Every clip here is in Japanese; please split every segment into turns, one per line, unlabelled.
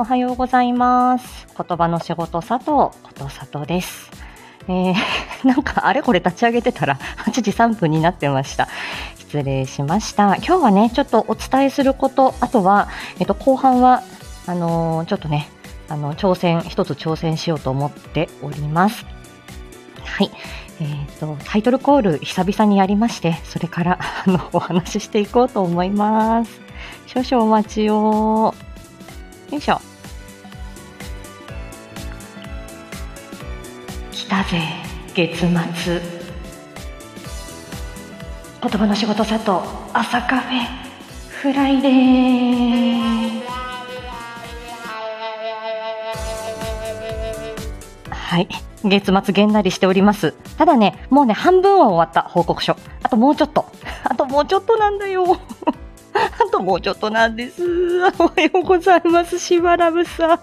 おはようございます。言葉の仕事佐藤こと佐藤です。えー、なんかあれこれ立ち上げてたら8時3分になってました。失礼しました。今日はね、ちょっとお伝えすること、あとは、えっと、後半は、あのーちょっとね、あの、挑戦、一つ挑戦しようと思っております。はい。えっ、と、タイトルコール久々にやりまして、それから、あの、お話ししていこうと思います。少々お待ちを。よいしょ。来たぜ、月末？言葉の仕事佐藤、朝カフェ、フライデー。はい。月末げんなりしております。ただね、もうね、半分は終わった報告書。あともうちょっと。あともうちょっとなんだよ。あともうちょっとなんです。おはようございます。しばらぶさん。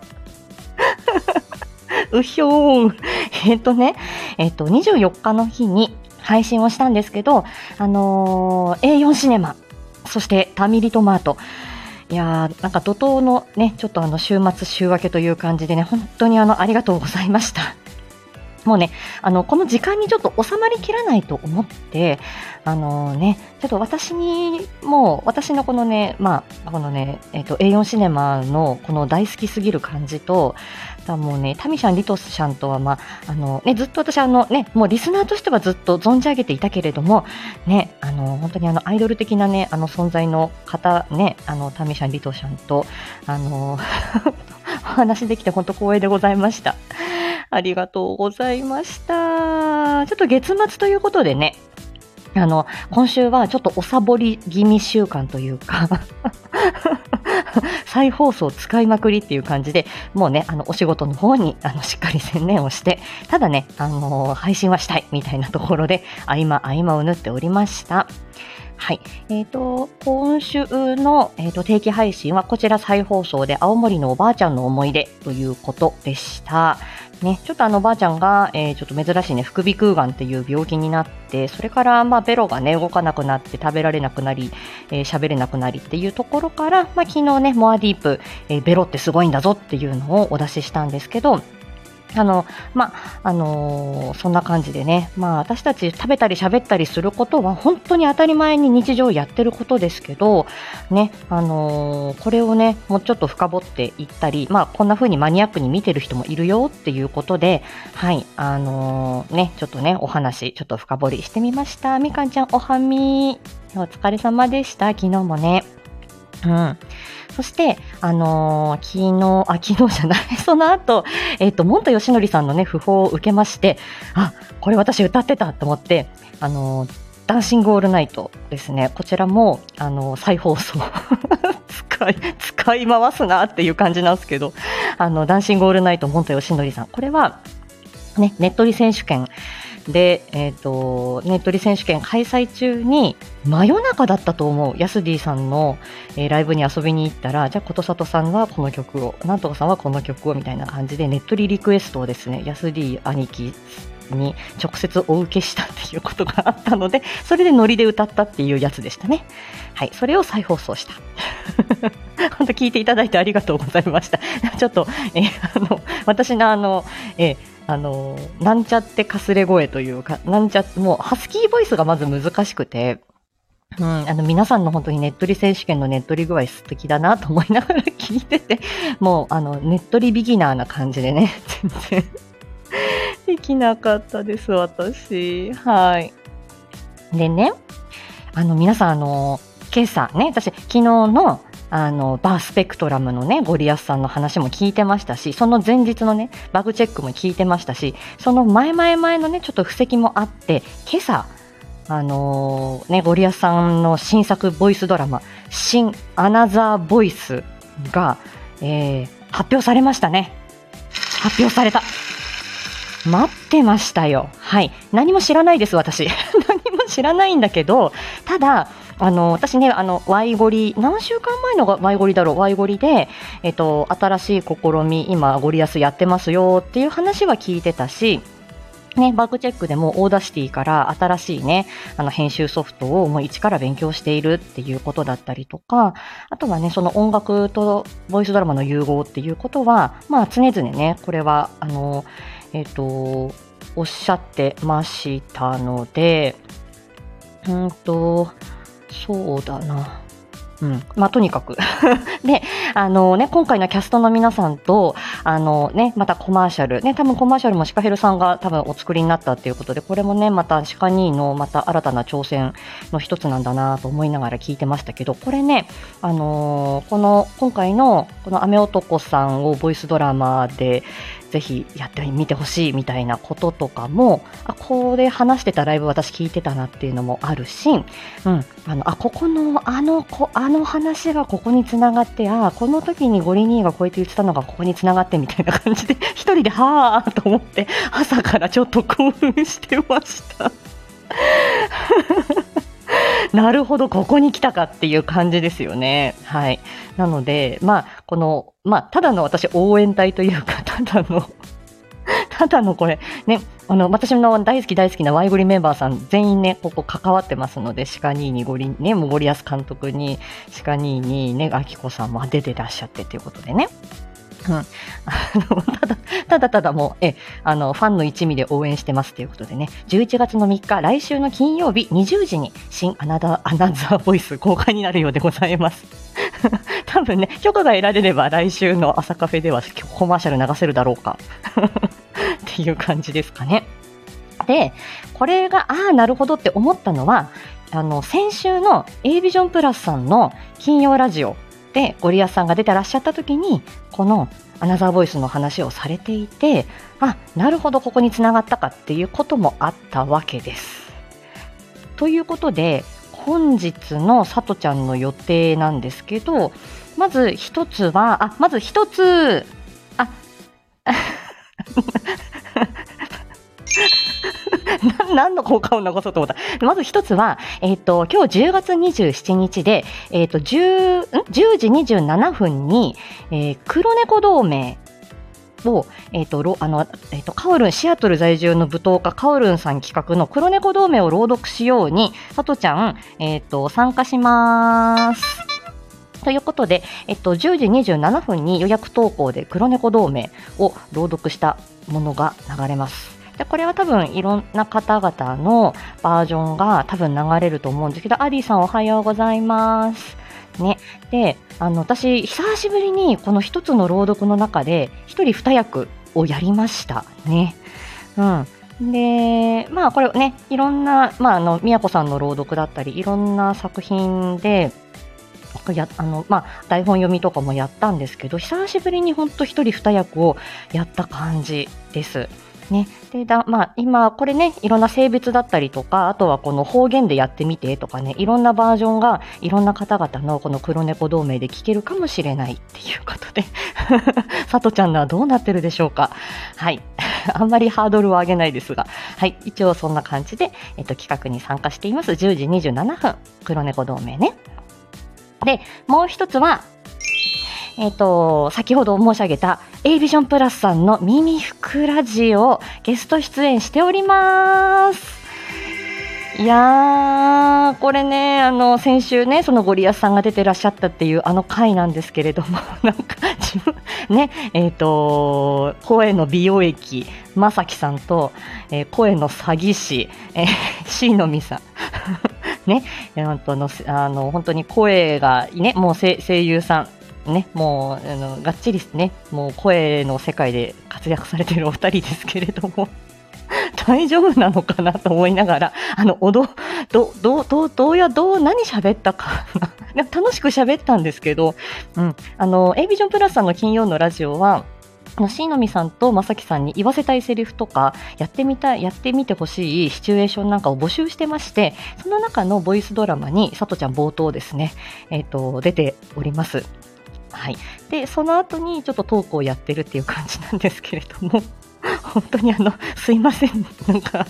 うひょーん。えっ、とね、えっ、と、24日の日に配信をしたんですけど、あのー A4 シネマ、そしてタミリトマート、いやーなんか怒涛のね、ちょっとあの週末週明けという感じでね、本当にあのありがとうございました。もうね、あの、この時間にちょっと収まりきらないと思って、あのね、ちょっと私に、もう、私のこのね、まあ、このね、えっ、と、A4 シネマのこの大好きすぎる感じと、もうね、タミシャン、リトスシャンとは、まあ、あの、ね、ずっと私、あのね、もうリスナーとしてはずっと存じ上げていたけれども、ね、あの、本当にあの、アイドル的なね、あの、存在の方、ね、あの、タミシャン、リトシャンと、あの、お話できて本当光栄でございました。ありがとうございました。ちょっと月末ということでね、あの、今週はちょっとおサボり気味週間というか、再放送使いまくりっていう感じで、もうね、あの、お仕事の方に、あの、しっかり専念をして、ただね、あの、配信はしたいみたいなところで、合間合間を縫っておりました。はい。えっ、と、今週の、えー、と定期配信はこちら再放送で青森のおばあちゃんの思い出ということでした。ね、ちょっとあのおばあちゃんが、えーちょっと珍しいね、副鼻腔がんっていう病気になって、それからまあベロがね、動かなくなって食べられなくなり、えー喋れなくなりっていうところから、まあ昨日ね、モアディープ、えーベロってすごいんだぞっていうのをお出ししたんですけど、あの、まあ、あのーそんな感じでね、まあ、私たち食べたり喋ったりすることは本当に当たり前に日常やってることですけど、ね、あのーこれをね、もうちょっと深掘っていったり、まあ、こんな風にマニアックに見てる人もいるよっていうことで、はい、あのーね、ちょっとね、お話、ちょっと深掘りしてみました。みかんちゃん、おはみ。お疲れ様でした。昨日もね。うん。そして、あのー昨日、あ、昨日じゃない、その後、えっ、と、もんたよしのりさんのね、訃報を受けまして、あ、これ私歌ってたと思って、あのーダンシングオールナイトですね。こちらも、あの再放送。使い、使い回すなっていう感じなんですけど、あの、ダンシングオールナイト、もんたよしのりさん。これは、ね、ネットリ選手権で、えっ、と、ネットリ選手権開催中に、真夜中だったと思う、ヤスディさんの、えーライブに遊びに行ったら、じゃあ、ことさとさんがこの曲を、なんとかさんはこの曲を、みたいな感じで、ネットリリクエストをですね、ヤスディ兄貴に直接お受けしたっていうことがあったので、それでノリで歌ったっていうやつでしたね。はい、それを再放送した。本当聞いていただいてありがとうございました。ちょっと、えーあの、私のあの、えーあの、なんちゃってかすれ声というか、なんちゃもう、ハスキーボイスがまず難しくて、うん、あの、皆さんの本当にネットリ選手権のネットリ具合素敵だなと思いながら聞いてて、もう、あの、ネットリビギナーな感じでね、全然 できなかったです、私。はい。でね、あの、皆さん、あの、今朝ね、私、昨日の、あの、バースペクトラムのね、ゴリアスさんの話も聞いてましたし、その前日のね、バグチェックも聞いてましたし、その前々々のね、ちょっと布石もあって、今朝、あのーね、ゴリアスさんの新作ボイスドラマ、新アナザーボイスが、えー発表されましたね。発表された。待ってましたよ。はい。何も知らないです、私。何も知らないんだけど、ただ、あの、私ね、あの、ワイゴリ、何週間前のがワイゴリだろう、ワイゴリで、えっと、新しい試み、今、ゴリアスやってますよっていう話は聞いてたし、ね、バグチェックでも Audacity から新しいね、あの編集ソフトをもう一から勉強しているっていうことだったりとか、あとはね、その音楽とボイスドラマの融合っていうことは、まあ常々ね、これは、あの、えっ、ー、と、おっしゃってましたので、うんと、そうだな。うん。まあ、とにかく で、あのね、今回のキャストの皆さんと、あのね、またコマーシャル、ね、多分コマーシャルもシカヘルさんが多分お作りになったっていうことで、これもね、またシカニーのまた新たな挑戦の一つなんだなと思いながら聞いてましたけど、これね、あのー、この、今回のこの雨男さんをボイスドラマで、ぜひやってみてほしいみたいなこととかも、あ、これ話してたライブ私聞いてたなっていうのもあるし、うん、あの、あ、ここの、あの、こあの話がここにつながって、あ、この時にゴリニーがこうやって言ってたのがここにつながってみたいな感じで、一人ではーと思って、朝からちょっと興奮してました。なるほど、ここに来たかっていう感じですよね。はい。なので、まあ、この、まあ、ただの私応援隊というか、ただのただのこれ、ね、あの、私の大好き大好きなワイゴリメンバーさん全員ね、ここ関わってますので、シカニーにゴリ、ね、もうゴリアス監督に、シカニーにね、アキコさんも出てらっしゃってということでね。うん、ただただただもうえあのファンの一味で応援してますということでね。11月の3日来週の金曜日20時に新アナザーアナザーボイス公開になるようでございます。多分ね許可が得られれば来週の朝カフェではコマーシャル流せるだろうか。っていう感じですかね。でこれがああなるほどって思ったのはあの先週の a ビジョンプラスさんの金曜ラジオでゴリアスさんが出てらっしゃった時にこのアナザーボイスの話をされていてあなるほどここにつながったかっていうこともあったわけです。ということで本日のさとちゃんの予定なんですけどまず1つはあまず1つあ何の効果を残そうと思った？まず一つは、えっ、ー、と、今日10月27日で、えっ、ー、と、10、10時27分に、えー、黒猫同盟を、えっ、ー、と、あの、えっ、ー、と、カオルン、シアトル在住の舞踏家、カオルンさん企画の黒猫同盟を朗読しように、さとちゃん、えっ、ー、と、参加します。ということで、えっと、10時27分に予約投稿で黒猫同盟を朗読したものが流れます。でこれは多分いろんな方々のバージョンが多分流れると思うんですけど、アディさんおはようございます。ね。で、あの、私、久しぶりにこの一つの朗読の中で、一人二役をやりましたね。うん。で、まあこれね、いろんな、まああの、宮子さんの朗読だったり、いろんな作品で、やあのまあ、台本読みとかもやったんですけど久しぶりに本当一人二役をやった感じです。ね、でだまあ、今、これね、いろんな性別だったりとか、あとはこの方言でやってみてとかね、いろんなバージョンがいろんな方々のこの黒猫同盟で聞けるかもしれないっていうことで、さとちゃんのはどうなってるでしょうか。はい。あんまりハードルを上げないですが、はい。一応そんな感じで、えっと、企画に参加しています。10時27分、黒猫同盟ね。で、もう一つは、えっ、ー、と、先ほど申し上げた A ビジョンプラスさんの耳ふラジオゲスト出演しております。いやー、これね、あの、先週ね、そのゴリアスさんが出てらっしゃったっていうあの回なんですけれども、なんか、自分、ね、えっ、ー、と、声の美容液、まさきさんと、えー、声の詐欺師、えー、しのみさん。ね、あの、あの、本当に声が、ね、もう声優さん、ね、もうあのがっちりね、もう声の世界で活躍されているお二人ですけれども、大丈夫なのかなと思いながら、あの、おど、ど、ど、ど、どうや、どう、何喋ったか。楽しく喋ったんですけど、うん。あの、A ビジョンプラスさんの金曜のラジオは、しのみさんとまさきさんに言わせたいセリフとか、やってみた、やってみてほしいシチュエーションなんかを募集してまして、その中のボイスドラマに、さとちゃん冒頭ですね、えっ、ー、と、出ております。はい、でその後にちょっとトークをやってるっていう感じなんですけれども 本当にあのすいません。なんか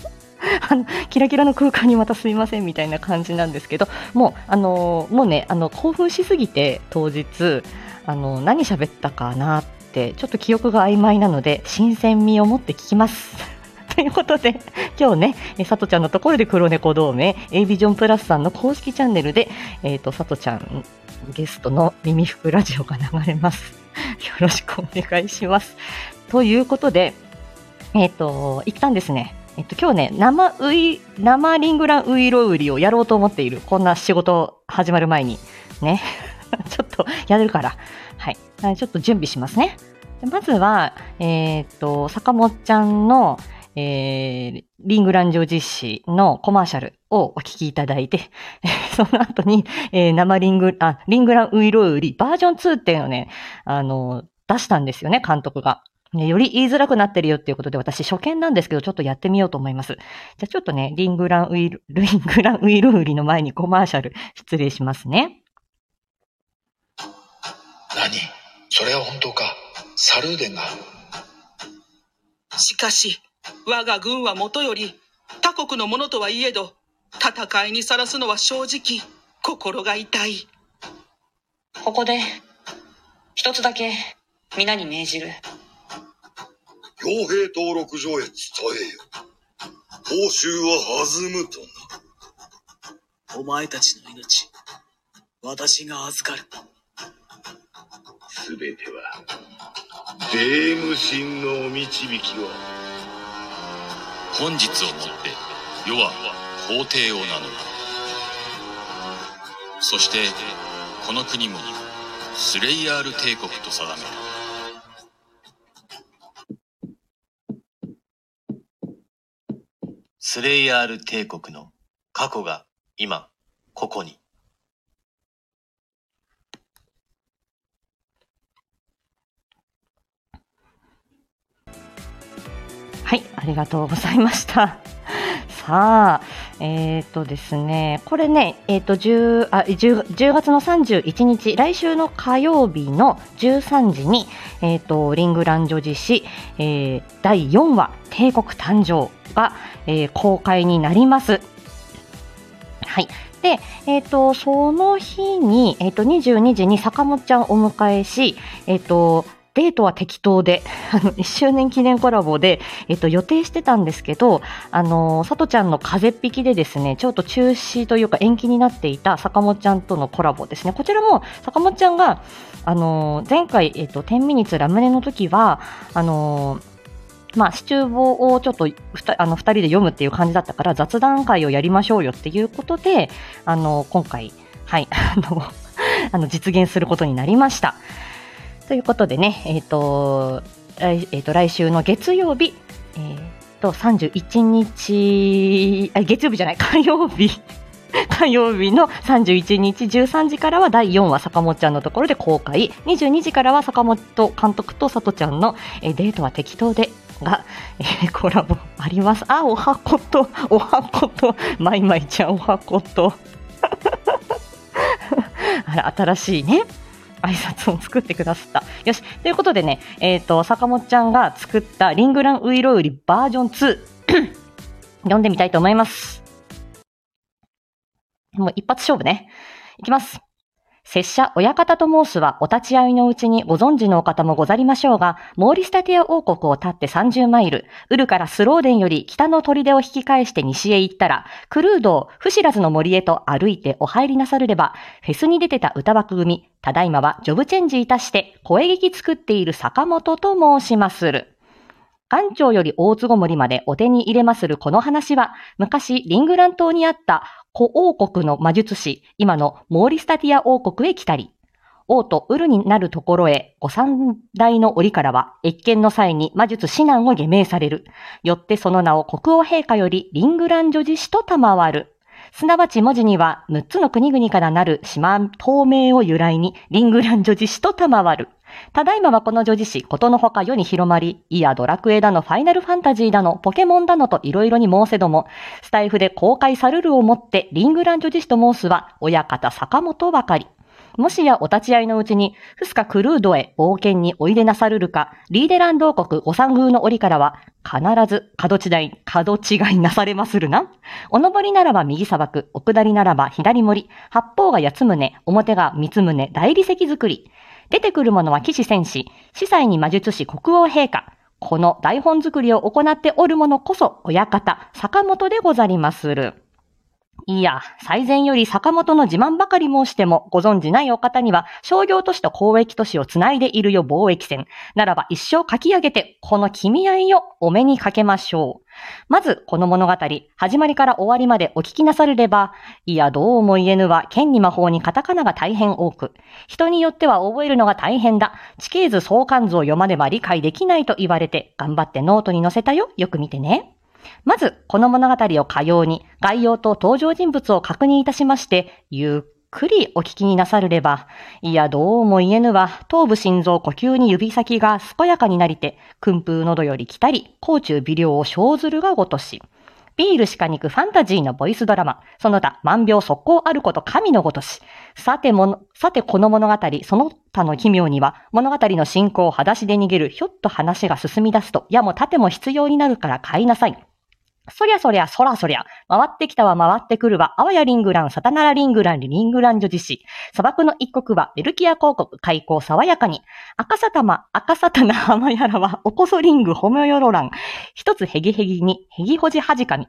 あのキラキラの空間にまたすいませんみたいな感じなんですけどもうあのもうねあの興奮しすぎて当日あの何喋ったかなってちょっと記憶が曖昧なので新鮮味を持って聞きます。ということで、今日ね、さとちゃんのところで黒猫同盟、A ビジョンプラスさんの公式チャンネルで、えっ、と、さとちゃんゲストの耳服ラジオが流れます。よろしくお願いします。ということで、えっ、と、一旦ですね、えっと、今日ね、生ウイ、生リングランウイロウリをやろうと思っている。こんな仕事始まる前に。ね。ちょっとやるから。はい。ちょっと準備しますね。まずは、えー、っと、坂本ちゃんの、えー、リングランジ実施のコマーシャルをお聞きいただいて、その後に、えー、生リング、あ、リングランウイロウリバージョン2っていうのをね、あの、出したんですよね、監督が。ね、より言いづらくなってるよっていうことで、私初見なんですけど、ちょっとやってみようと思います。じゃあちょっとね、リングランウィル、リングランウィルウリの前にコマーシャル、失礼しますね。
何？それは本当か？サルーデンが？
しかし、我が軍はもとより、他国のものとはいえど、戦いにさらすのは正直、心が痛い。
ここで、一つだけ、皆に命じる。
傭兵登録上へ伝えよ。報酬は弾むと
な。お前たちの命、私が預かる。
すべては、霊夢神のお導きを。
本日をもって世は皇帝を名乗るそしてこの国もスレイヤール帝国と定める
スレイヤール帝国の過去が今、ここに。
はい、ありがとうございました。さあ、えっ、ー、とですね、これね、えっ、ー、と10あ 10, 10, 月の31日、来週の火曜日の13時に、えっ、ー、とリングランジョ実施、えー、第4話帝国誕生が、えー、公開になります。はい。で、えっ、ー、と、その日に、えっ、ー、と、22時に坂本ちゃんをお迎えし、えっ、ー、と、デートは適当で、あの、1周年記念コラボで、えっと、予定してたんですけど、あの、さとちゃんの風邪っ引きでですね、ちょっと中止というか延期になっていた坂本ちゃんとのコラボですね。こちらも、坂本ちゃんが、あの、前回、えっと、10ミニツラムネの時は、あの、まあ、シチューボをちょっとあの2人で読むっていう感じだったから雑談会をやりましょうよっていうことで、あの、今回、はい、あの、あの実現することになりました。ということでね、えっ、ー、と、来えーと、来週の月曜日、えーと、31日あ、月曜日じゃない、火曜日。火曜日の31日13時からは第4話坂本ちゃんのところで公開22時からは坂本監督とさとちゃんの、えー、デートは適当でが、えー、コラボあります。あ、おはこと、おはこと、まいまいちゃんおはこと。あら、新しいね。挨拶を作ってくださった。よし。ということでね、えっ、ー、と、坂本ちゃんが作ったリングランウイロウリバージョン2 読んでみたいと思います。もう一発勝負ね。いきます。拙者、親方と申すは、お立ち会いのうちにご存知のお方もござりましょうが、モーリスタティア王国を立って30マイル、ウルからスローデンより北の砦を引き返して西へ行ったら、クルードを不知らずの森へと歩いてお入りなさるれば、フェスに出てた歌枠組、ただいまはジョブチェンジいたして、声劇作っている坂本と申しまする。館長より大津ごもりまでお手に入れまするこの話は、昔リングラン島にあった古王国の魔術師、今のモーリスタティア王国へ来たり、王とウルになるところへ、ご三代の折からは、謁見の際に魔術指南を下命される。よってその名を国王陛下よりリングラン女子師と賜る。すなわち文字には、6つの国々からなる島透明を由来に、リングラン女子師と賜る。ただいまはこの女子誌、ことのほか世に広まり、いやドラクエだの、ファイナルファンタジーだの、ポケモンだのといろいろに申せども、スタイフで公開されるをもって、リングラン女子誌と申すは、親方坂本ばかり。もしやお立ち会いのうちに、フスカクルードへ冒険においでなさるるか、リーデランド王国御三宮の折からは、必ず角違い、角違いなされまするな。お登りならば右砂漠、お下りならば左森、八方が八つ宗、表が三つ宗、大理石作り。出てくるものは騎士戦士、司祭に魔術師国王陛下、この台本作りを行っておる者こそ、親方、坂本でござりまする。いや、最前より坂本の自慢ばかり申しても、ご存じないお方には、商業都市と交易都市をつないでいるよ貿易船。ならば一生書き上げて、この君合いをお目にかけましょう。まず、この物語、始まりから終わりまでお聞きなさるれば、いや、どうも言えぬは、剣に魔法にカタカナが大変多く、人によっては覚えるのが大変だ。地形図相関図を読まねば理解できないと言われて、頑張ってノートに載せたよ。よく見てね。まず、この物語をかように、概要と登場人物を確認いたしまして、ゆっくりお聞きになさるれば、いや、どうも言えぬは、頭部心臓呼吸に指先が健やかになりて、訓風喉より来たり、甲中微量を生ずるがごとし。ビールしか肉ファンタジーのボイスドラマ。その他、万病速攻あること神のごとし。さてもの、さてこの物語、その他の奇妙には、物語の進行を裸足で逃げる、ひょっと話が進み出すと、やも盾も必要になるから買いなさい。そりゃそりゃ、そらそりゃ、回ってきたは回ってくるは、あわやリングラン、さたならリングラン、リングラン女子子。砂漠の一国は、ベルキア広告、開口爽やかに。赤さたま、赤さたな浜やらは、おこそリング、ホメヨロラン。一つヘギヘギに、ヘギほじはじかみ。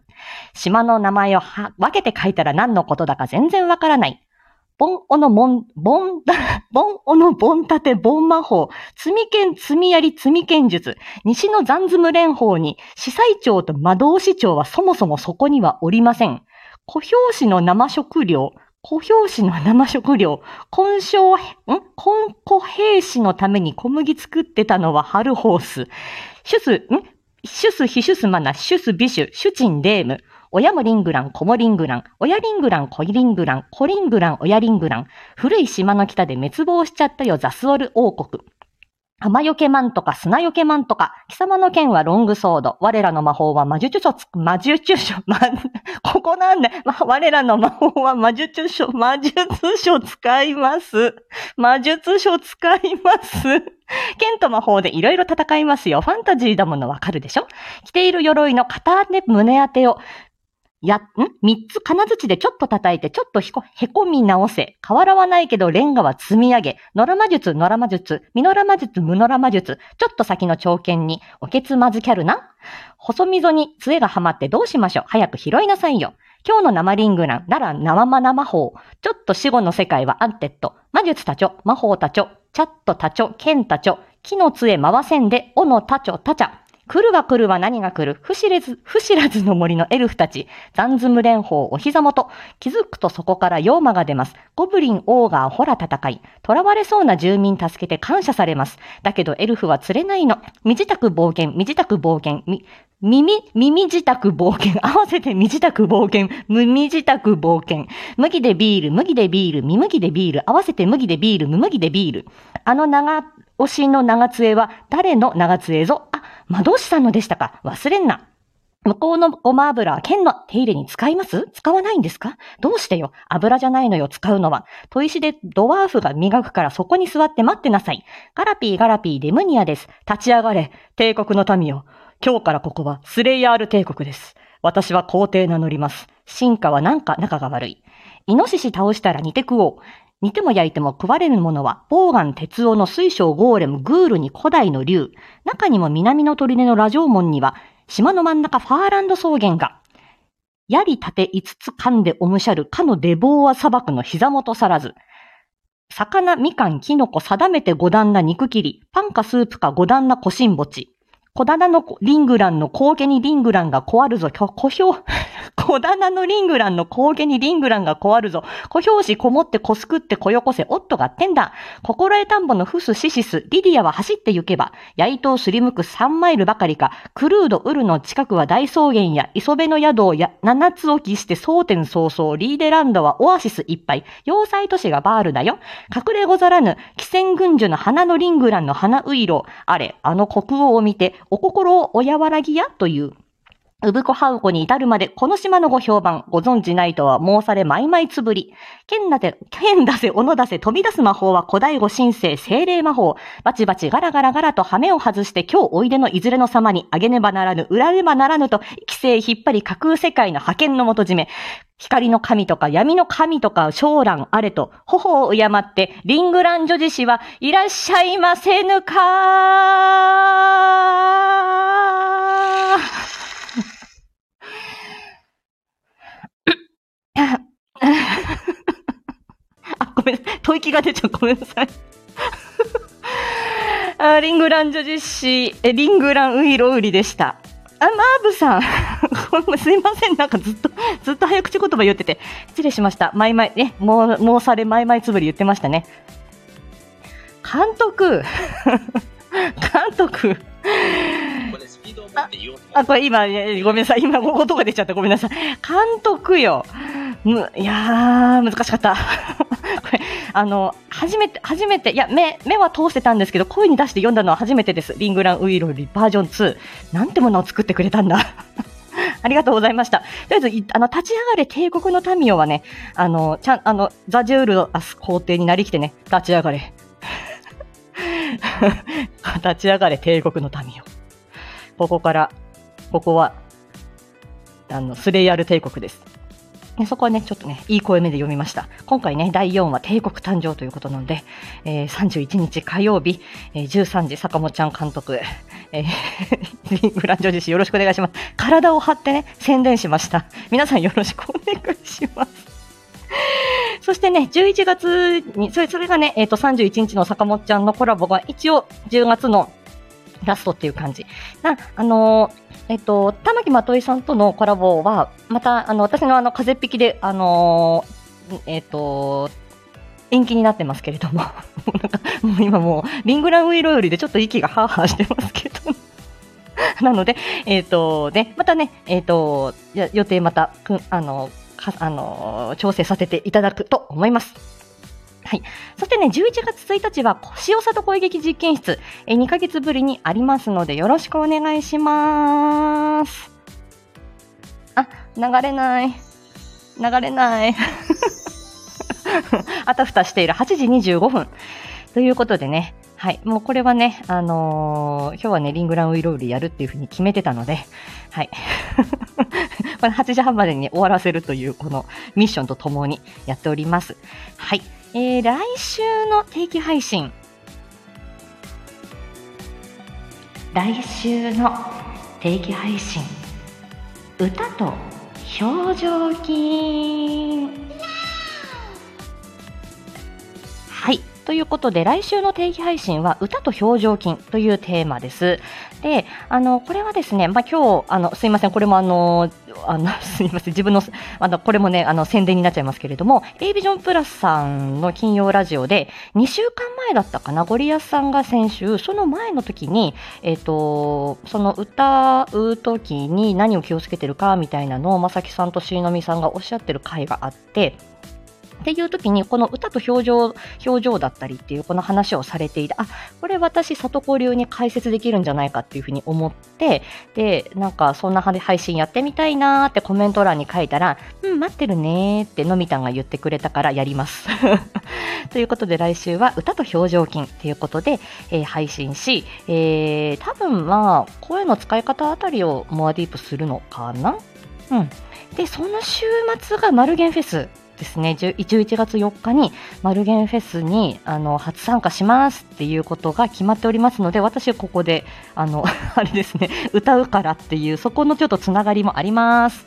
島の名前をは分けて書いたら何のことだか全然わからない。ボンオのモン、ボン、ボンオのボンタテ、ボン魔法、積み剣、積みやり、積み剣術、西の残ズム連邦に、司祭長と魔導士長はそもそもそこにはおりません。小表紙の生食料、小表紙の生食料、根性、ん？根小兵士のために小麦作ってたのはハルホース。シュス、ん？シュス、ヒシュスマナ、シュス、ビシュ、シュチン、デーム。親もリングラン、子もリングラン、親リングラン、子リングラン、子リングラン、親リングラン。古い島の北で滅亡しちゃったよ、ザスオル王国。浜よけマンとか砂よけマンとか、貴様の剣はロングソード、我らの魔法は魔術書つ、魔術書、ま、ここなんだ、ま、我らの魔法は魔術書、魔術書使います。魔術書使います。剣と魔法でいろいろ戦いますよ。ファンタジーだものわかるでしょ？着ている鎧の片手胸当てを、や、ん？三つ金槌でちょっと叩いて、ちょっとひこ、へこみ直せ。瓦はないけど、レンガは積み上げ。野良魔術、野良魔術、ミノラ魔術、ムノラ魔術。ちょっと先の長剣に、おけつまずキャルな？細溝に杖がはまってどうしましょう？早く拾いなさいよ。今日の生リングラン、なら生マナ魔法。ちょっと死後の世界はアンテッド。魔術たちょ、魔法たちょ、チャットたちょ、剣たちょ。木の杖回せんで、おのたちょ、たちゃ。来るは来るは何が来る？不知れず、不知らずの森のエルフたち。残ズム連邦お膝元。気づくとそこから妖魔が出ます。ゴブリン、オーガー、ホラ戦い。囚われそうな住民助けて感謝されます。だけどエルフは釣れないの。身支度冒険、身支度冒険、耳、耳支度冒険。合わせて身支度冒険。耳支度冒険。麦でビール、麦でビール、耳麦でビール。合わせて麦でビール、無麦でビール。あの長、推しの長杖は誰の長杖ぞ？あ、魔導士さんのでしたか？忘れんな。向こうのごま油は剣の手入れに使います？使わないんですか？どうしてよ？油じゃないのよ、使うのは。砥石でドワーフが磨くからそこに座って待ってなさい。ガラピーガラピーデムニアです。立ち上がれ。帝国の民よ。今日からここはスレイヤール帝国です。私は皇帝名乗ります。進化はなんか仲が悪い。イノシシ倒したら煮て食おう。煮ても焼いても食われるものは、ボーガン、鉄王の水晶ゴーレム、グールに古代の竜。中にも南の砦のラジョーモンには、島の真ん中ファーランド草原が。槍盾五つ噛んでおむしゃる、かのデボーア砂漠の膝元さらず。魚、みかん、きのこ、定めて五段な肉切り、パンかスープか五段な小新餅。小棚のリングランの高下にリングランが壊るぞ。小表、小棚のリングランの高下にリングランが壊るぞ。小表紙こもってこすくってこよこせ。おっとがってんだ。心得田んぼのフスシシス。リディアは走って行けば。ヤイトをすりむく三マイルばかりか。クルードウルの近くは大草原や磯辺の宿をや七つ置きして蒼天早々。リーデランドはオアシスいっぱい。要塞都市がバールだよ。隠れござらぬ。汽船軍樹の花のリングランの花ウイロ。あれ、あの国王を見て、お心をお和らぎや？という。うぶこはうこに至るまで、この島のご評判、ご存知ないとは申されまいまいつぶり。剣だて、剣出せ、斧出せ、飛び出す魔法は古代語神聖、精霊魔法。バチバチガラガラガラと羽目を外して、今日おいでのいずれの様に、あげねばならぬ、裏ねばならぬと、規制引っ張り架空世界の派遣の元締め。光の神とか闇の神とか将来あれと、頬を敬って、リングラン女子氏はいらっしゃいませぬか あ、ごめん、吐息が出ちゃう。ごめんなさい。あリングラン女子誌、え、リングランウイロウリでした。あ、マーブさん。すいません。なんかずっと、ずっと早口言葉言ってて。失礼しました。マイマイ、ね、もう、もうされマイマイつぶり言ってましたね。監督。監督。
あ、
あこれ今、ごめんなさい。今、ここが出ちゃった。ごめんなさい。監督よ。む、いやー、難しかった。これ、あの、初めて、初めて、いや、目、目は通してたんですけど、声に出して読んだのは初めてです。リングランウイロリバージョン2。なんてものを作ってくれたんだ。ありがとうございました。とりあえず、あの、立ち上がれ帝国の民をはね、あの、ちゃん、あの、ザ・ジュールアス皇帝になりきてね、立ち上がれ。立ち上がれ帝国の民を。ここから、ここは、あの、スレイヤル帝国です。そこはね、ちょっとね、いい声目で読みました。今回ね、第4話帝国誕生ということなので、えー、31日火曜日、えー、13時、坂本ちゃん監督、えー、グランジョジ氏よろしくお願いします。体を張ってね、宣伝しました。皆さんよろしくお願いします。そしてね、11月に、それそれがね、えっ、と、31日の坂本ちゃんのコラボが一応10月のラストっていう感じ。な、あのーえっと、玉木まといさんとのコラボは、また、あの、私のあの、風邪っ引きで、あのーえっと、延期になってますけれども、もうなんか、もう今もう、リングランウイロよりでちょっと息がハーハーしてますけど、なので、えっ、と、ね、またね、えっ、と、予定また、くあの、かあの、調整させていただくと思います。はい。そしてね、11月1日は、塩里攻撃実験室、え2ヶ月ぶりにありますので、よろしくお願いします。あ、流れない。流れない。あたふたしている8時25分。ということでね、はい。もうこれはね、あのー今日はね、リングランウイロウリやるっていうふうに決めてたので、はい。これ8時半までに終わらせるという、このミッションとともにやっております。はい。えー、来週の定期配信。来週の定期配信。歌と表情筋。はい。ということで、来週の定期配信は歌と表情筋というテーマです。で、あの、これはですね、まあ、今日、あの、すいません、これもあの、あの、すいません、自分の、あの、これもね、あの、宣伝になっちゃいますけれども、A ビジョンプラスさんの金曜ラジオで、2週間前だったかな、ゴリアスさんが先週、その前の時に、えっ、と、その歌う時に何を気をつけてるか、みたいなのを、まさきさんとしのみさんがおっしゃってる回があって、っていう時に、この歌と表情、表情だったりっていうこの話をされていて、あ、これ私、里子流に解説できるんじゃないかっていうふうに思って、で、なんかそんな配信やってみたいなーってコメント欄に書いたら、うん、待ってるねーってのみたんが言ってくれたからやります。ということで来週は歌と表情筋ということで、えー配信し、えー、多分まあ、声の使い方あたりをモアディープするのかな？うん。で、その週末がマルゲンフェスですね。10 11月4日にマルゲンフェスにあの初参加しますっていうことが決まっておりますので、私ここで、あの、あれですね、歌うからっていう、そこのちょっとつながりもあります。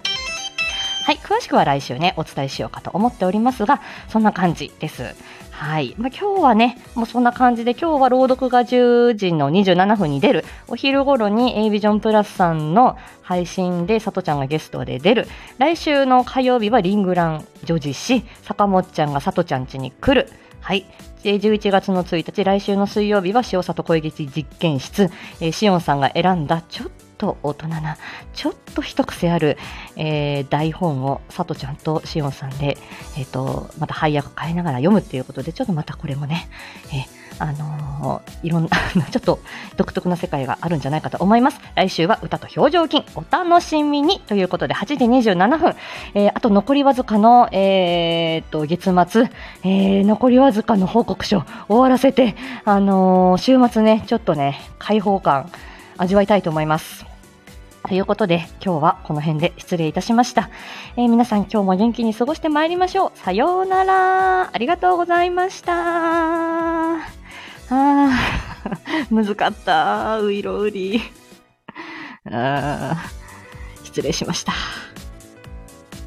はい、詳しくは来週ね、お伝えしようかと思っておりますが、そんな感じです。はい。まあ、今日はね、もうそんな感じで、今日は朗読が10時の27分に出る、お昼頃に A ビジョンプラスさんの配信で、さとちゃんがゲストで出る、来週の火曜日はリングラン女子し、坂本ちゃんがさとちゃん家に来る。はい。で11月の1日、来週の水曜日は塩里声劇実験室、えー、しおんさんが選んだ、ちょっと大人な、ちょっと一癖ある、えー台本をさとちゃんとしおんさんで、えっ、と、また配役変えながら読むっていうことで、ちょっとまたこれもね、えーあのーいろんな、ちょっと独特な世界があるんじゃないかと思います。来週は歌と表情筋、お楽しみにということで、8時27分、えーあと残りわずかの、えーと、月末、えー残りわずかの報告書終わらせて、あのー週末ね、ちょっとね、開放感味わいたいと思います。ということで、今日はこの辺で失礼いたしました。えー皆さん今日も元気に過ごしてまいりましょう。さようなら。ありがとうございました。あー、難かった。ういろうり。あー失礼しました。